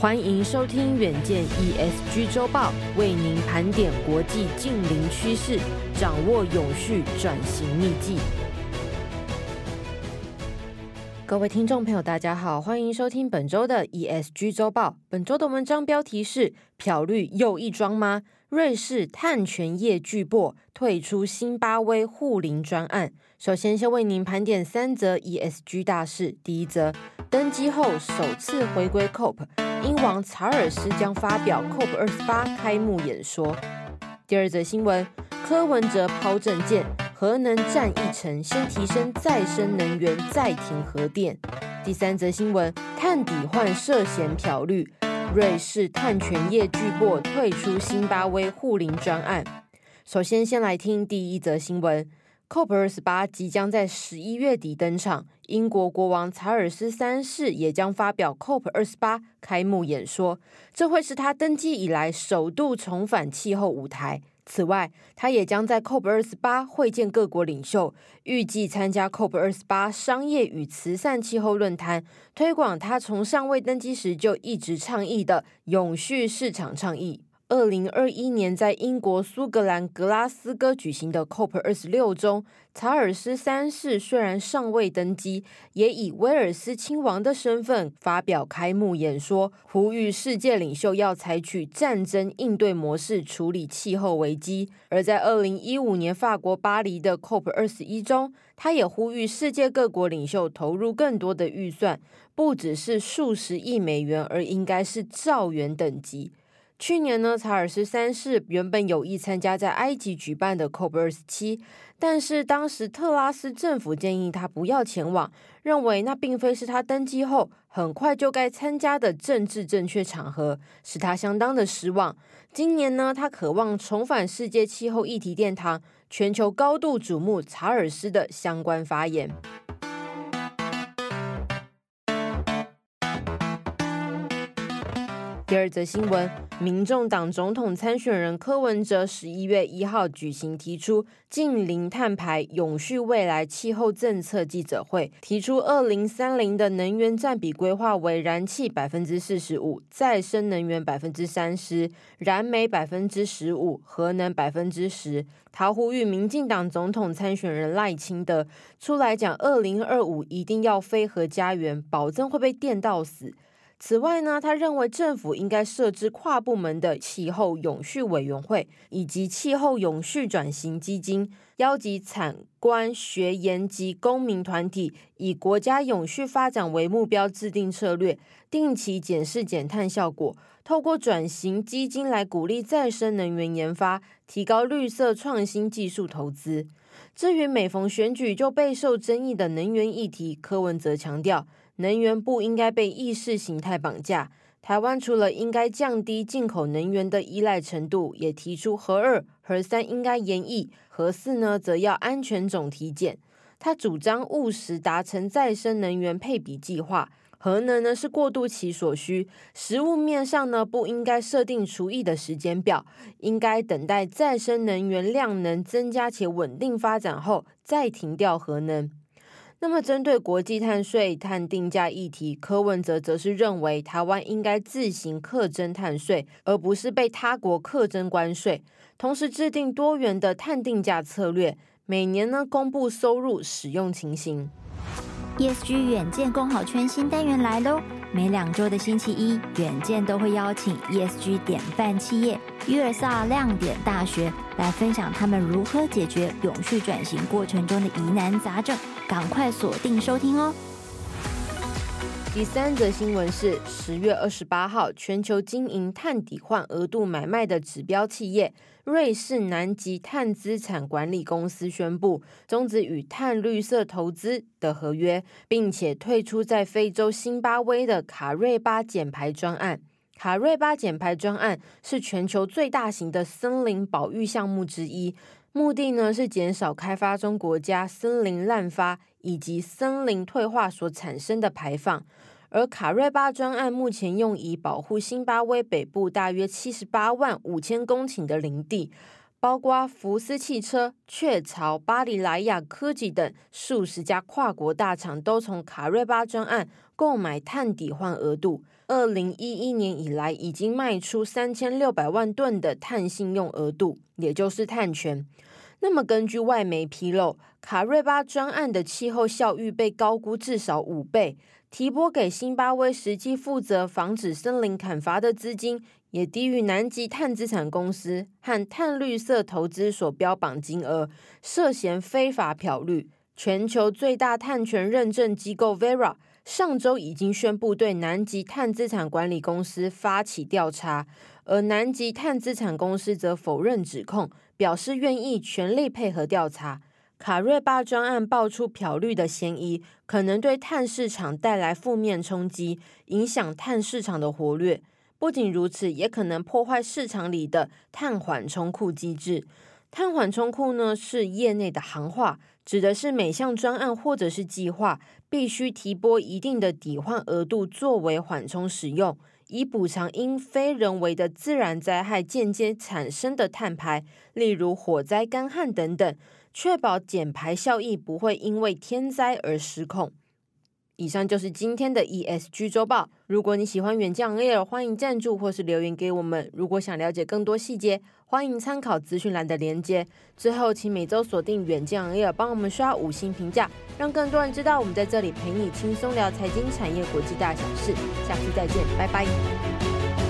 欢迎收听远见 ESG 周报，为您盘点国际近邻趋势，掌握永续转型秘技。各位听众朋友，大家好，欢迎收听本周的 ESG 周报。本周的文章标题是：漂绿又一桩吗？瑞士碳权业巨擘退出辛巴威护林专案。首先，先为您盘点三则 ESG 大事。第一则，登基后首次回归 COP。英王查尔斯将发表 COP 二十八开幕演说。第二则新闻，柯文哲抛政见，核能占一成，先提升再生能源，再停核电。第三则新闻，碳抵换涉嫌漂绿，瑞士碳权业巨擘退出新巴威护林专案。首先，先来听第一则新闻。COP 二十八即将在十一月底登场，英国国王查尔斯三世也将发表 COP 二十八开幕演说，这会是他登基以来首度重返气候舞台。此外，他也将在 COP 二十八会见各国领袖，预计参加 COP 二十八商业与慈善气候论坛，推广他从尚未登基时就一直倡议的永续市场倡议。二零二一年在英国苏格兰格拉斯哥举行的 COP 二十六中，查尔斯三世虽然尚未登基，也以威尔斯亲王的身份发表开幕演说，呼吁世界领袖要采取战争应对模式处理气候危机。而在二零一五年法国巴黎的 COP 二十一中，他也呼吁世界各国领袖投入更多的预算，不只是数十亿美元，而应该是兆元等级。去年呢，查尔斯三世原本有意参加在埃及举办的 COP 二十七，但是当时特拉斯政府建议他不要前往，认为那并非是他登基后很快就该参加的政治正确场合，使他相当的失望。今年呢，他渴望重返世界气候议题殿堂，全球高度瞩目查尔斯的相关发言。第二则新闻，民众党总统参选人柯文哲十一月一号举行提出近零碳排、永续未来气候政策记者会，提出二零三零的能源占比规划为燃气百分之四十五，再生能源百分之三十，燃煤百分之十五，核能百分之十。他呼吁民进党总统参选人赖清德出来讲，二零二五一定要非核家园，保证会被电到死。此外呢，他认为政府应该设置跨部门的气候永续委员会以及气候永续转型基金，邀集产官学研及公民团体，以国家永续发展为目标，制定策略，定期检视减碳效果，透过转型基金来鼓励再生能源研发，提高绿色创新技术投资。至于每逢选举就备受争议的能源议题，柯文哲强调。能源不应该被意识形态绑架。台湾除了应该降低进口能源的依赖程度，也提出核二、核三应该延役，核四呢则要安全总体检。他主张务实达成再生能源配比计划，核能呢是过渡期所需。实物面上呢不应该设定除役的时间表，应该等待再生能源量能增加且稳定发展后再停掉核能。那么，针对国际碳税、碳定价议题，柯文哲则是认为台湾应该自行课征碳税，而不是被他国课征关税。同时，制定多元的碳定价策略，每年呢公布收入使用情形。ESG 远见共好圈新单元来喽！每两周的星期一，远见都会邀请 ESG 典范企业、约尔萨亮点大学来分享他们如何解决永续转型过程中的疑难杂症。赶快锁定收听哦！第三则新闻是十月二十八号，全球经营碳抵换额度买卖的指标企业瑞士南极碳资产管理公司宣布终止与碳绿色投资的合约，并且退出在非洲新巴威的卡瑞巴减排专案。卡瑞巴减排专案是全球最大型的森林保育项目之一。目的呢是减少开发中国家森林滥发以及森林退化所产生的排放，而卡瑞巴专案目前用以保护辛巴威北部大约七十八万五千公顷的林地，包括福斯汽车、雀巢、巴黎莱雅科技等数十家跨国大厂都从卡瑞巴专案购买碳抵换额度。二零一一年以来，已经卖出三千六百万吨的碳信用额度，也就是碳权。那么，根据外媒披露，卡瑞巴专案的气候效益被高估至少五倍，提拨给新巴威实际负责防止森林砍伐的资金，也低于南极碳资产公司和碳绿色投资所标榜金额，涉嫌非法漂绿。全球最大碳权认证机构 Verra。上周已经宣布对南极碳资产管理公司发起调查，而南极碳资产公司则否认指控，表示愿意全力配合调查。卡瑞巴专案爆出漂绿的嫌疑，可能对碳市场带来负面冲击，影响碳市场的活跃。不仅如此，也可能破坏市场里的碳缓冲库机制。碳缓冲库呢，是业内的行话，指的是每项专案或者是计划必须提拨一定的抵换额度作为缓冲使用，以补偿因非人为的自然灾害间接产生的碳排，例如火灾、干旱等等，确保减排效益不会因为天灾而失控。以上就是今天的 ESG 周报。如果你喜欢远见 Air，欢迎赞助或是留言给我们。如果想了解更多细节，欢迎参考资讯栏的连接。最后，请每周锁定远见 Air，帮我们刷五星评价，让更多人知道我们在这里陪你轻松聊财经、产业、国际大小事。下期再见，拜拜。